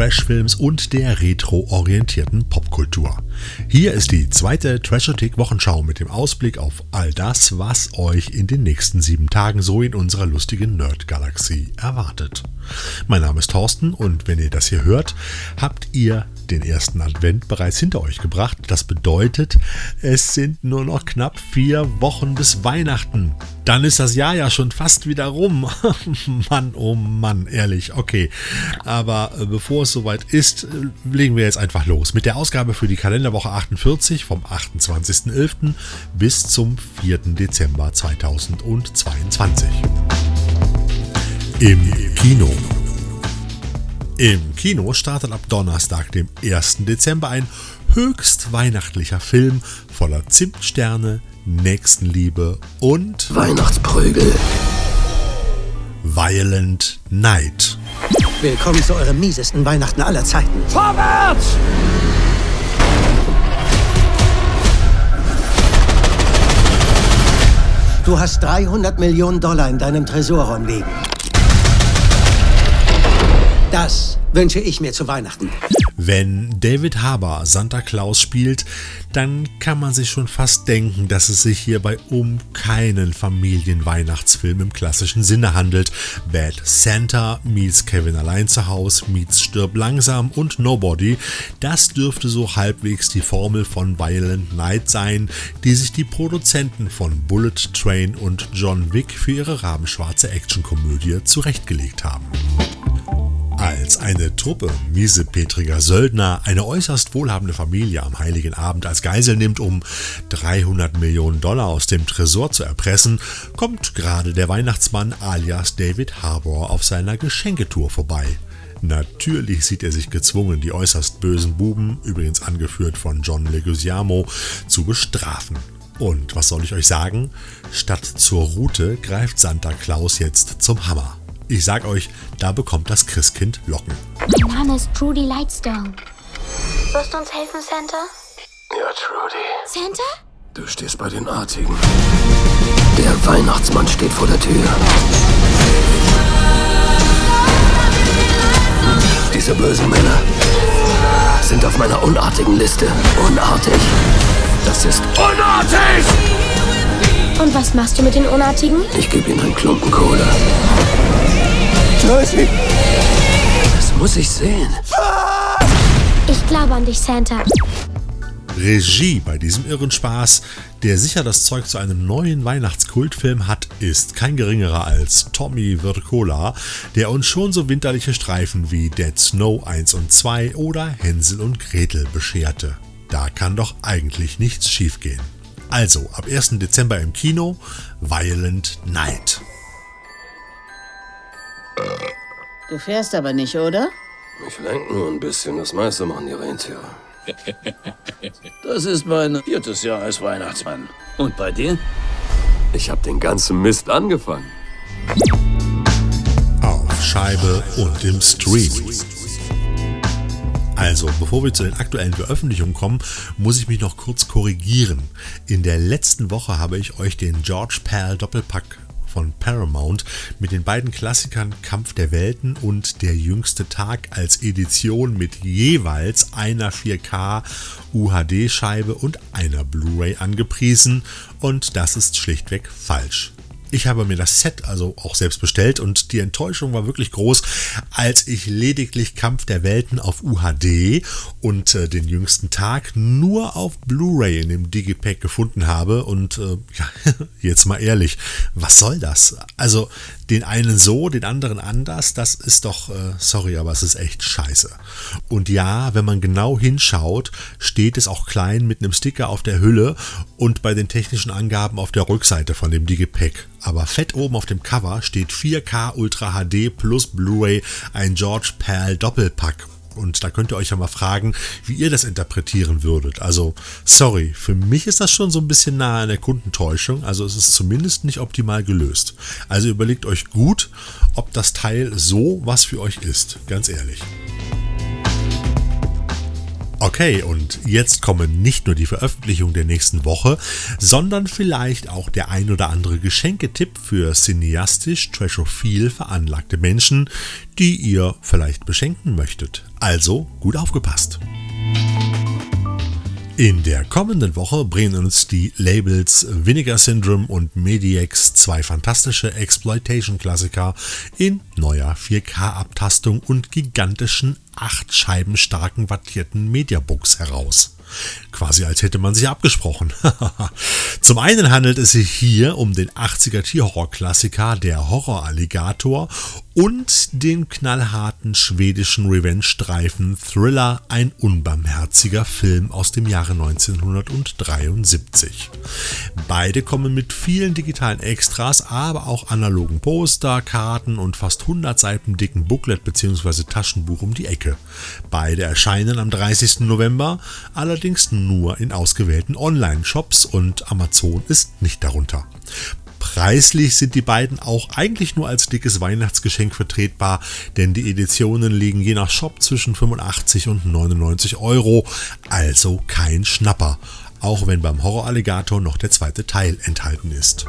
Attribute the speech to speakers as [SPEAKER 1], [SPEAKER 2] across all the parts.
[SPEAKER 1] Trashfilms und der retro-orientierten Popkultur. Hier ist die zweite Trashothek Wochenschau mit dem Ausblick auf all das, was euch in den nächsten sieben Tagen so in unserer lustigen Nerd-Galaxie erwartet. Mein Name ist Thorsten und wenn ihr das hier hört, habt ihr den ersten Advent bereits hinter euch gebracht. Das bedeutet, es sind nur noch knapp vier Wochen bis Weihnachten. Dann ist das Jahr ja schon fast wieder rum. Mann, oh Mann, ehrlich, okay. Aber äh, bevor es soweit ist, äh, legen wir jetzt einfach los mit der Ausgabe für die Kalenderwoche 48 vom 28.11. bis zum 4. Dezember 2022. Im Kino. Im Kino startet ab Donnerstag, dem 1. Dezember, ein höchst weihnachtlicher Film voller Zimtsterne, Nächstenliebe und
[SPEAKER 2] Weihnachtsprügel.
[SPEAKER 1] Violent Night.
[SPEAKER 3] Willkommen zu eurem miesesten Weihnachten aller Zeiten.
[SPEAKER 2] Vorwärts!
[SPEAKER 3] Du hast 300 Millionen Dollar in deinem Tresorraum liegen. Das wünsche ich mir zu Weihnachten.
[SPEAKER 1] Wenn David Harbour Santa Claus spielt, dann kann man sich schon fast denken, dass es sich hierbei um keinen Familienweihnachtsfilm im klassischen Sinne handelt. Bad Santa meets Kevin allein zu Hause meets Stirb langsam und Nobody, das dürfte so halbwegs die Formel von Violent Night sein, die sich die Produzenten von Bullet Train und John Wick für ihre rabenschwarze Actionkomödie zurechtgelegt haben. Als eine Truppe miesepetriger Söldner eine äußerst wohlhabende Familie am Heiligen Abend als Geisel nimmt, um 300 Millionen Dollar aus dem Tresor zu erpressen, kommt gerade der Weihnachtsmann alias David Harbour auf seiner Geschenketour vorbei. Natürlich sieht er sich gezwungen, die äußerst bösen Buben, übrigens angeführt von John Leguizamo, zu bestrafen. Und was soll ich euch sagen? Statt zur Route greift Santa Claus jetzt zum Hammer. Ich sag euch, da bekommt das Christkind Locken.
[SPEAKER 4] Mein Name ist Trudy Lightstone. Wirst du uns helfen, Santa?
[SPEAKER 2] Ja, Trudy.
[SPEAKER 4] Santa?
[SPEAKER 2] Du stehst bei den Artigen. Der Weihnachtsmann steht vor der Tür. Diese bösen Männer sind auf meiner unartigen Liste. Unartig. Das ist unartig!
[SPEAKER 4] Und was machst du mit den Unartigen?
[SPEAKER 2] Ich gebe ihnen einen Klumpen Kohle. Tracy! Das muss ich sehen.
[SPEAKER 4] Ich glaube an dich, Santa.
[SPEAKER 1] Regie bei diesem irren Spaß, der sicher das Zeug zu einem neuen Weihnachtskultfilm hat, ist kein geringerer als Tommy Wirkola, der uns schon so winterliche Streifen wie Dead Snow 1 und 2 oder Hänsel und Gretel bescherte. Da kann doch eigentlich nichts schiefgehen. Also, ab 1. Dezember im Kino, Violent Night.
[SPEAKER 5] Du fährst aber nicht, oder?
[SPEAKER 2] Ich lenk nur ein bisschen, das meiste machen die Rentiere. Das ist mein viertes Jahr als Weihnachtsmann. Und bei dir? Ich habe den ganzen Mist angefangen.
[SPEAKER 1] Auf Scheibe und im Stream. Also, bevor wir zu den aktuellen Veröffentlichungen kommen, muss ich mich noch kurz korrigieren. In der letzten Woche habe ich euch den George Pal Doppelpack von Paramount mit den beiden Klassikern Kampf der Welten und Der jüngste Tag als Edition mit jeweils einer 4K UHD-Scheibe und einer Blu-ray angepriesen und das ist schlichtweg falsch. Ich habe mir das Set also auch selbst bestellt und die Enttäuschung war wirklich groß, als ich lediglich Kampf der Welten auf UHD und äh, den jüngsten Tag nur auf Blu-ray in dem Digipack gefunden habe. Und äh, ja, jetzt mal ehrlich, was soll das? Also den einen so, den anderen anders, das ist doch, äh, sorry, aber es ist echt scheiße. Und ja, wenn man genau hinschaut, steht es auch klein mit einem Sticker auf der Hülle und bei den technischen Angaben auf der Rückseite von dem Digipack. Aber fett oben auf dem Cover steht 4K Ultra HD plus Blu-ray ein George Pal Doppelpack. Und da könnt ihr euch ja mal fragen, wie ihr das interpretieren würdet. Also, sorry, für mich ist das schon so ein bisschen nahe an der Kundentäuschung. Also, es ist zumindest nicht optimal gelöst. Also, überlegt euch gut, ob das Teil so was für euch ist. Ganz ehrlich. Okay, und jetzt kommen nicht nur die Veröffentlichung der nächsten Woche, sondern vielleicht auch der ein oder andere Geschenketipp für cineastisch trashophil veranlagte Menschen, die ihr vielleicht beschenken möchtet. Also gut aufgepasst. In der kommenden Woche bringen uns die Labels Vinegar Syndrome und Mediax zwei fantastische Exploitation-Klassiker in neuer 4K-Abtastung und gigantischen acht Scheiben starken wattierten Mediabooks heraus. Quasi als hätte man sich abgesprochen. Zum einen handelt es sich hier um den 80er Tierhorror-Klassiker Der Horror-Alligator und den knallharten schwedischen Revenge-Streifen Thriller Ein unbarmherziger Film aus dem Jahre 1973. Beide kommen mit vielen digitalen Extras, aber auch analogen Poster, Karten und fast 100 Seiten dicken Booklet bzw. Taschenbuch um die Ecke. Beide erscheinen am 30. November, allerdings nur in ausgewählten Online-Shops und Amazon ist nicht darunter. Preislich sind die beiden auch eigentlich nur als dickes Weihnachtsgeschenk vertretbar, denn die Editionen liegen je nach Shop zwischen 85 und 99 Euro, also kein Schnapper, auch wenn beim Horror Alligator noch der zweite Teil enthalten ist.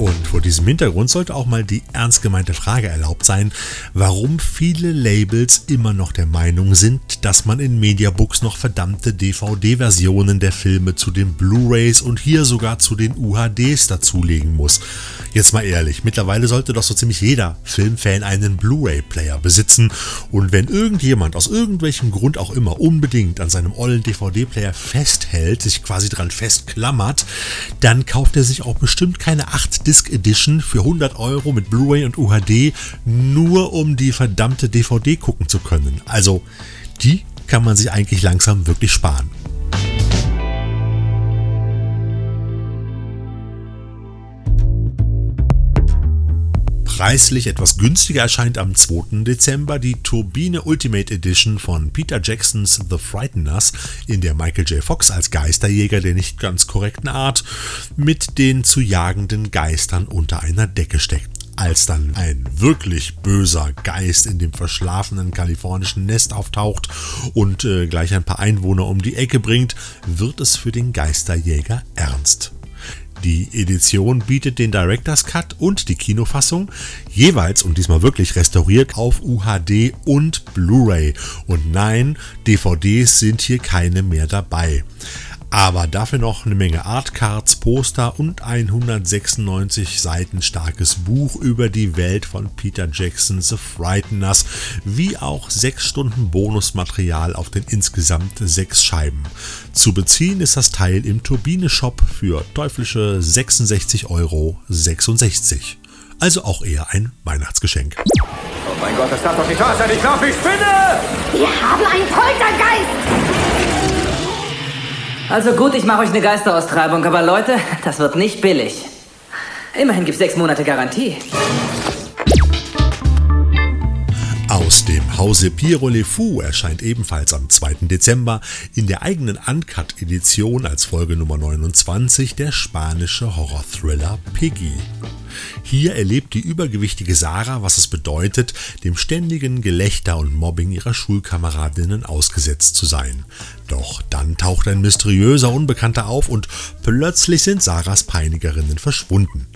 [SPEAKER 1] Und vor diesem Hintergrund sollte auch mal die ernst gemeinte Frage erlaubt sein, warum viele Labels immer noch der Meinung sind, dass man in Mediabooks noch verdammte DVD-Versionen der Filme zu den Blu-rays und hier sogar zu den UHDs dazulegen muss. Jetzt mal ehrlich, mittlerweile sollte doch so ziemlich jeder Filmfan einen Blu-ray-Player besitzen und wenn irgendjemand aus irgendwelchem Grund auch immer unbedingt an seinem ollen DVD-Player festhält, sich quasi dran festklammert, dann kauft er sich auch bestimmt keine 8 Disc Edition für 100 Euro mit Blu-ray und UHD, nur um die verdammte DVD gucken zu können. Also, die kann man sich eigentlich langsam wirklich sparen. Preislich etwas günstiger erscheint am 2. Dezember die Turbine Ultimate Edition von Peter Jacksons The Frighteners in der Michael J. Fox als Geisterjäger der nicht ganz korrekten Art mit den zu jagenden Geistern unter einer Decke steckt. Als dann ein wirklich böser Geist in dem verschlafenen kalifornischen Nest auftaucht und äh, gleich ein paar Einwohner um die Ecke bringt, wird es für den Geisterjäger ernst. Die Edition bietet den Director's Cut und die Kinofassung jeweils und diesmal wirklich restauriert auf UHD und Blu-ray. Und nein, DVDs sind hier keine mehr dabei aber dafür noch eine Menge Artcards, Poster und ein 196 Seiten starkes Buch über die Welt von Peter Jacksons The Frighteners, wie auch 6 Stunden Bonusmaterial auf den insgesamt 6 Scheiben. Zu beziehen ist das Teil im Turbine-Shop für teuflische 66,66 Euro. Also auch eher ein Weihnachtsgeschenk.
[SPEAKER 6] Oh mein Gott, das darf doch nicht wahr sein. Ich glaube, ich spinne!
[SPEAKER 7] Wir haben einen Poltergeist!
[SPEAKER 8] Also gut, ich mache euch eine Geisteraustreibung, aber Leute, das wird nicht billig. Immerhin gibt es sechs Monate Garantie.
[SPEAKER 1] Aus dem Hause Piero Le Fou erscheint ebenfalls am 2. Dezember in der eigenen Uncut-Edition als Folge Nummer 29 der spanische Horror-Thriller Piggy. Hier erlebt die übergewichtige Sarah, was es bedeutet, dem ständigen Gelächter und Mobbing ihrer Schulkameradinnen ausgesetzt zu sein. Doch dann taucht ein mysteriöser Unbekannter auf und plötzlich sind Sarahs Peinigerinnen verschwunden.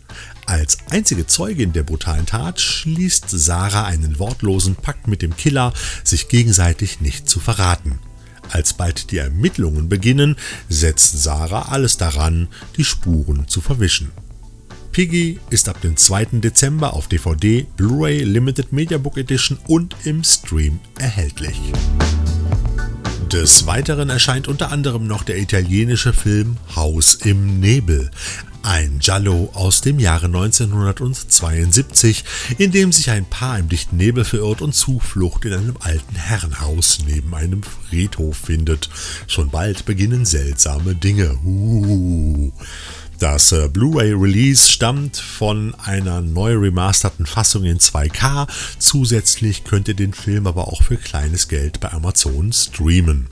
[SPEAKER 1] Als einzige Zeugin der brutalen Tat schließt Sarah einen wortlosen Pakt mit dem Killer, sich gegenseitig nicht zu verraten. Als bald die Ermittlungen beginnen, setzt Sarah alles daran, die Spuren zu verwischen. Piggy ist ab dem 2. Dezember auf DVD, Blu-ray Limited Mediabook Edition und im Stream erhältlich. Des Weiteren erscheint unter anderem noch der italienische Film Haus im Nebel, ein Giallo aus dem Jahre 1972, in dem sich ein Paar im dichten Nebel verirrt und Zuflucht in einem alten Herrenhaus neben einem Friedhof findet. Schon bald beginnen seltsame Dinge. Uh. Das äh, Blu-ray-Release stammt von einer neu remasterten Fassung in 2K. Zusätzlich könnt ihr den Film aber auch für kleines Geld bei Amazon streamen.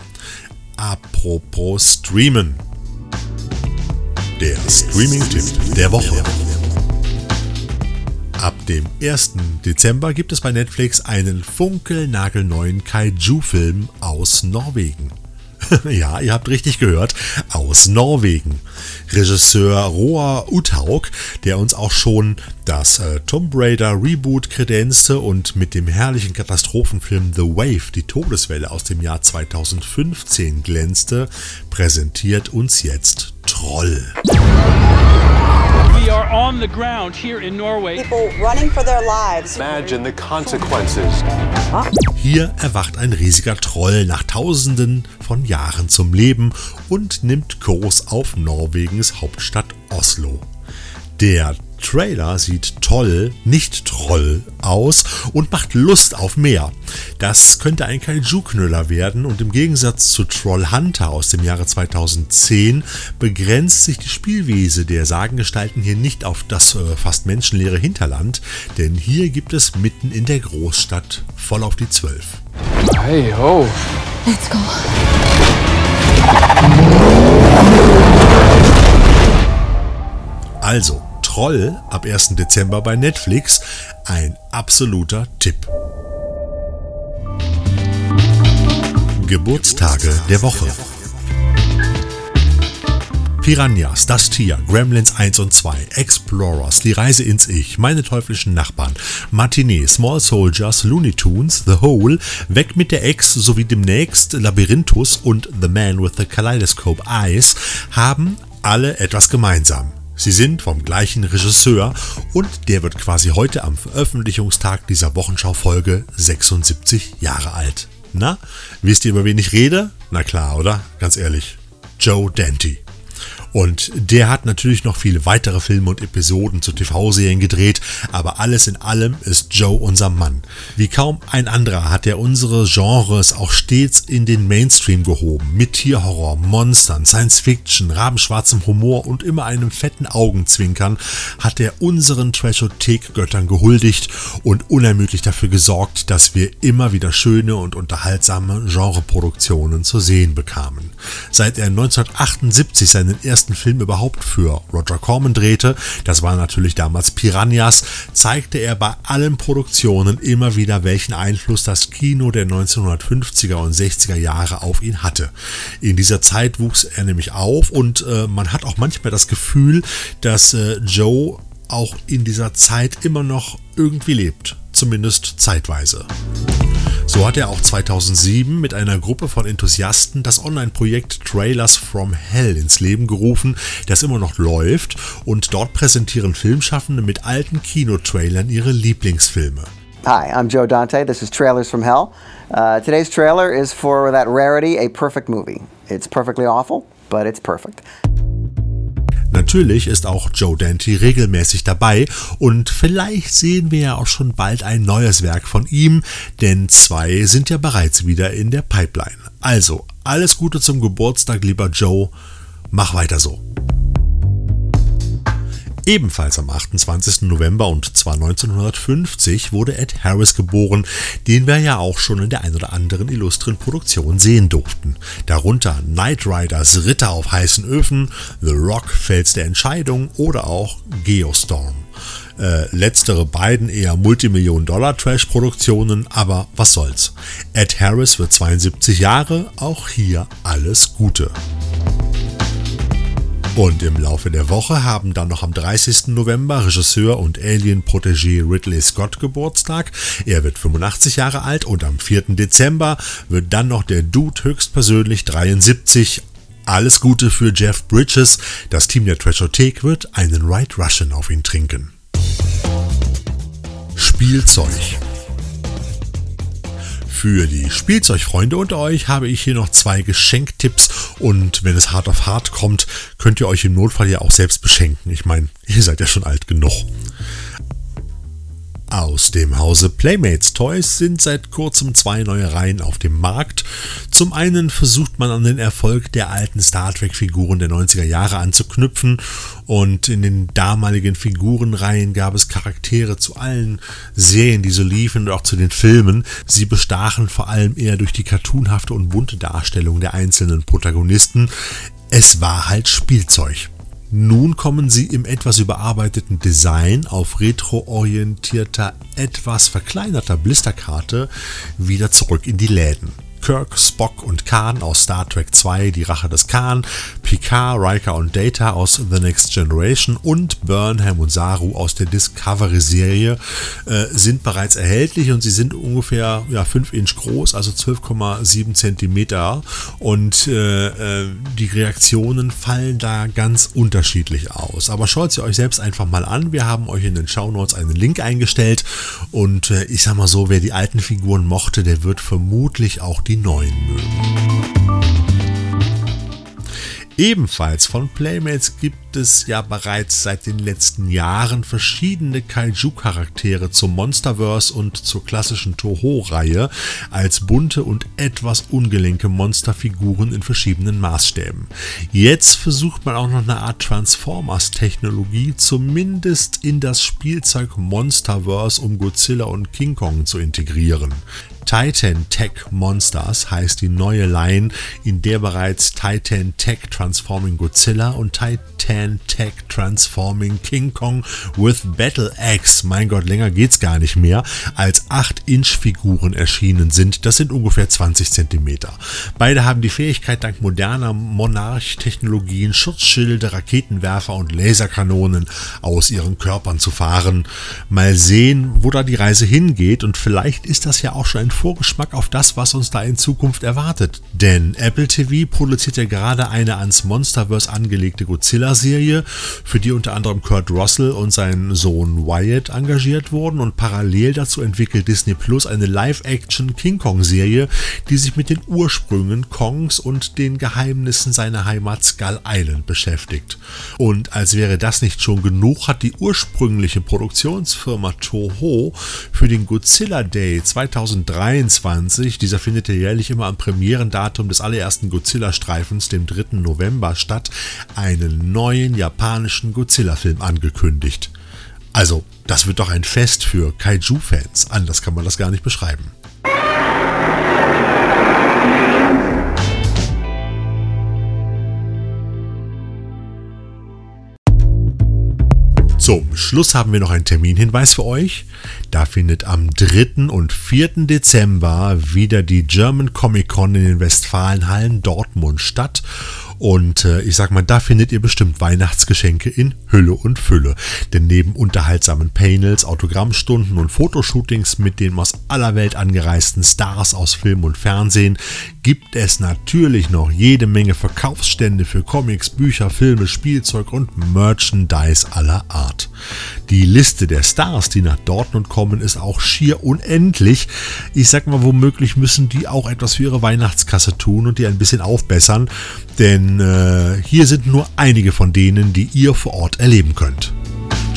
[SPEAKER 1] Apropos streamen. Der Streaming-Tipp der Woche. Ab dem 1. Dezember, gibt es bei Netflix einen funkelnagelneuen Kaiju-Film aus Norwegen. ja, ihr habt richtig gehört, aus Norwegen. Regisseur Roar Uthaug, der uns auch schon das äh, Tomb Raider Reboot kredenzte und mit dem herrlichen Katastrophenfilm The Wave, die Todeswelle aus dem Jahr 2015 glänzte, präsentiert uns jetzt Troll. We are on the ground here in Norway. People running for their lives. Imagine the consequences. Hier erwacht ein riesiger Troll nach tausenden von Jahren zum Leben und nimmt Kurs auf Norwegens Hauptstadt Oslo. Der Trailer sieht toll, nicht Troll aus und macht Lust auf mehr. Das könnte ein Kaiju-Knüller werden und im Gegensatz zu Troll Hunter aus dem Jahre 2010 begrenzt sich die Spielwiese der Sagengestalten hier nicht auf das äh, fast menschenleere Hinterland, denn hier gibt es mitten in der Großstadt voll auf die Zwölf. Hey ho! Let's go! Also, Troll ab 1. Dezember bei Netflix ein absoluter Tipp. Geburtstage der Woche. Piranhas, das Tier, Gremlins 1 und 2, Explorers, die Reise ins Ich, meine teuflischen Nachbarn, Matinee, Small Soldiers, Looney Tunes, The Hole, Weg mit der Ex sowie demnächst Labyrinthus und The Man with the Kaleidoscope Eyes haben alle etwas gemeinsam. Sie sind vom gleichen Regisseur und der wird quasi heute am Veröffentlichungstag dieser Wochenschau-Folge 76 Jahre alt. Na, wisst ihr, über wen ich rede? Na klar, oder? Ganz ehrlich. Joe Dante. Und der hat natürlich noch viele weitere Filme und Episoden zu TV-Serien gedreht, aber alles in allem ist Joe unser Mann. Wie kaum ein anderer hat er unsere Genres auch stets in den Mainstream gehoben, mit Tierhorror, Monstern, Science-Fiction, rabenschwarzem Humor und immer einem fetten Augenzwinkern hat er unseren Trashothek-Göttern gehuldigt und unermüdlich dafür gesorgt, dass wir immer wieder schöne und unterhaltsame Genreproduktionen zu sehen bekamen. Seit er 1978 seinen ersten ersten Film überhaupt für Roger Corman drehte, das war natürlich damals Piranhas, zeigte er bei allen Produktionen immer wieder, welchen Einfluss das Kino der 1950er und 60er Jahre auf ihn hatte. In dieser Zeit wuchs er nämlich auf und äh, man hat auch manchmal das Gefühl, dass äh, Joe auch in dieser Zeit immer noch irgendwie lebt, zumindest zeitweise. So hat er auch 2007 mit einer Gruppe von Enthusiasten das Online-Projekt Trailers from Hell ins Leben gerufen, das immer noch läuft und dort präsentieren Filmschaffende mit alten Kinotrailern ihre Lieblingsfilme.
[SPEAKER 9] Hi, I'm Joe Dante. This is Trailers from Hell. Uh, today's trailer is for that rarity, a perfect movie. It's perfectly awful, but it's perfect.
[SPEAKER 1] Natürlich ist auch Joe Dante regelmäßig dabei und vielleicht sehen wir ja auch schon bald ein neues Werk von ihm, denn zwei sind ja bereits wieder in der Pipeline. Also, alles Gute zum Geburtstag, lieber Joe. Mach weiter so. Ebenfalls am 28. November und zwar 1950 wurde Ed Harris geboren, den wir ja auch schon in der ein oder anderen illustren Produktion sehen durften. Darunter Knight Riders Ritter auf heißen Öfen, The Rock Fels der Entscheidung oder auch Geostorm. Äh, letztere beiden eher Multimillion-Dollar-Trash-Produktionen, aber was soll's. Ed Harris wird 72 Jahre, auch hier alles Gute. Und im Laufe der Woche haben dann noch am 30. November Regisseur und Alien-Protégé Ridley Scott Geburtstag. Er wird 85 Jahre alt und am 4. Dezember wird dann noch der Dude höchstpersönlich 73. Alles Gute für Jeff Bridges. Das Team der Trashothek wird einen Right Russian auf ihn trinken. Spielzeug. Für die Spielzeugfreunde unter euch habe ich hier noch zwei Geschenktipps und wenn es hart auf hart kommt, könnt ihr euch im Notfall ja auch selbst beschenken. Ich meine, ihr seid ja schon alt genug. Aus dem Hause Playmates Toys sind seit kurzem zwei neue Reihen auf dem Markt. Zum einen versucht man an den Erfolg der alten Star Trek-Figuren der 90er Jahre anzuknüpfen und in den damaligen Figurenreihen gab es Charaktere zu allen Serien, die so liefen und auch zu den Filmen. Sie bestachen vor allem eher durch die cartoonhafte und bunte Darstellung der einzelnen Protagonisten. Es war halt Spielzeug. Nun kommen sie im etwas überarbeiteten Design auf retroorientierter, etwas verkleinerter Blisterkarte wieder zurück in die Läden. Kirk, Spock und Khan aus Star Trek 2 Die Rache des Khan, Picard, Riker und Data aus The Next Generation und Burnham und Saru aus der Discovery-Serie äh, sind bereits erhältlich und sie sind ungefähr ja, 5 Inch groß, also 12,7 Zentimeter und äh, äh, die Reaktionen fallen da ganz unterschiedlich aus. Aber schaut sie euch selbst einfach mal an. Wir haben euch in den Show Notes einen Link eingestellt und äh, ich sag mal so, wer die alten Figuren mochte, der wird vermutlich auch die die neuen mögen. Ebenfalls von Playmates gibt es ja bereits seit den letzten Jahren verschiedene Kaiju-Charaktere zum Monsterverse und zur klassischen Toho-Reihe als bunte und etwas ungelenke Monsterfiguren in verschiedenen Maßstäben. Jetzt versucht man auch noch eine Art Transformers-Technologie zumindest in das Spielzeug Monsterverse um Godzilla und King Kong zu integrieren. Titan Tech Monsters heißt die neue Line, in der bereits Titan Tech Transforming Godzilla und Titan Tech Transforming King Kong with Battle Axe, mein Gott, länger geht's gar nicht mehr, als 8-Inch-Figuren erschienen sind. Das sind ungefähr 20 cm. Beide haben die Fähigkeit, dank moderner Monarch-Technologien Schutzschilde, Raketenwerfer und Laserkanonen aus ihren Körpern zu fahren. Mal sehen, wo da die Reise hingeht und vielleicht ist das ja auch schon ein Vorgeschmack auf das, was uns da in Zukunft erwartet. Denn Apple TV produziert ja gerade eine ans Monsterverse angelegte Godzilla-Serie, für die unter anderem Kurt Russell und sein Sohn Wyatt engagiert wurden und parallel dazu entwickelt Disney Plus eine Live-Action King Kong-Serie, die sich mit den Ursprüngen Kongs und den Geheimnissen seiner Heimat Skull Island beschäftigt. Und als wäre das nicht schon genug, hat die ursprüngliche Produktionsfirma Toho für den Godzilla Day 2003 2023. Dieser findet ja jährlich immer am Premierendatum des allerersten Godzilla-Streifens, dem 3. November, statt, einen neuen japanischen Godzilla-Film angekündigt. Also, das wird doch ein Fest für Kaiju-Fans. Anders kann man das gar nicht beschreiben. Zum Schluss haben wir noch einen Terminhinweis für euch. Da findet am 3. und 4. Dezember wieder die German Comic Con in den Westfalenhallen Dortmund statt und äh, ich sag mal, da findet ihr bestimmt Weihnachtsgeschenke in Hülle und Fülle. Denn neben unterhaltsamen Panels, Autogrammstunden und Fotoshootings mit den aus aller Welt angereisten Stars aus Film und Fernsehen gibt es natürlich noch jede Menge Verkaufsstände für Comics, Bücher, Filme, Spielzeug und Merchandise aller Art. Die Liste der Stars, die nach Dortmund kommen, ist auch schier unendlich. Ich sag mal, womöglich müssen die auch etwas für ihre Weihnachtskasse tun und die ein bisschen aufbessern, denn äh, hier sind nur einige von denen, die ihr vor Ort erleben könnt.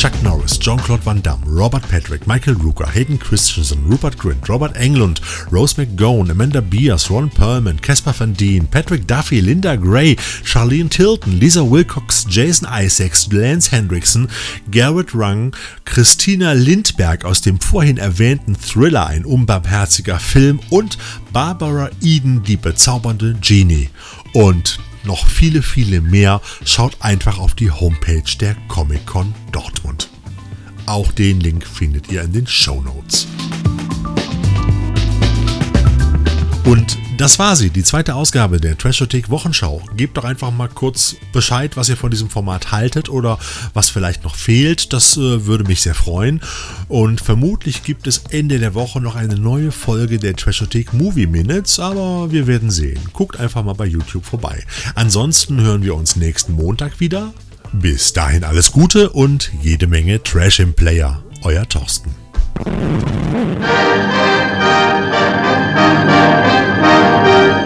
[SPEAKER 1] Chuck Norris, Jean-Claude Van Damme, Robert Patrick, Michael Rooker, Hayden Christensen, Rupert Grint, Robert Englund, Rose McGowan, Amanda Beers, Ron Perlman, Caspar Van Dien, Patrick Duffy, Linda Gray, Charlene Tilton, Lisa Wilcox, Jason Isaacs, Lance Hendrickson, Garrett Rung, Christina Lindberg aus dem vorhin erwähnten Thriller, ein unbarmherziger Film und Barbara Eden, die bezaubernde Genie. Und noch viele, viele mehr, schaut einfach auf die Homepage der Comic-Con Dortmund. Auch den Link findet ihr in den Show Notes. Und das war sie, die zweite Ausgabe der Trashothek Wochenschau. Gebt doch einfach mal kurz Bescheid, was ihr von diesem Format haltet oder was vielleicht noch fehlt. Das äh, würde mich sehr freuen. Und vermutlich gibt es Ende der Woche noch eine neue Folge der Trashothek Movie Minutes, aber wir werden sehen. Guckt einfach mal bei YouTube vorbei. Ansonsten hören wir uns nächsten Montag wieder. Bis dahin alles Gute und jede Menge Trash im Player. Euer Thorsten. Thank you.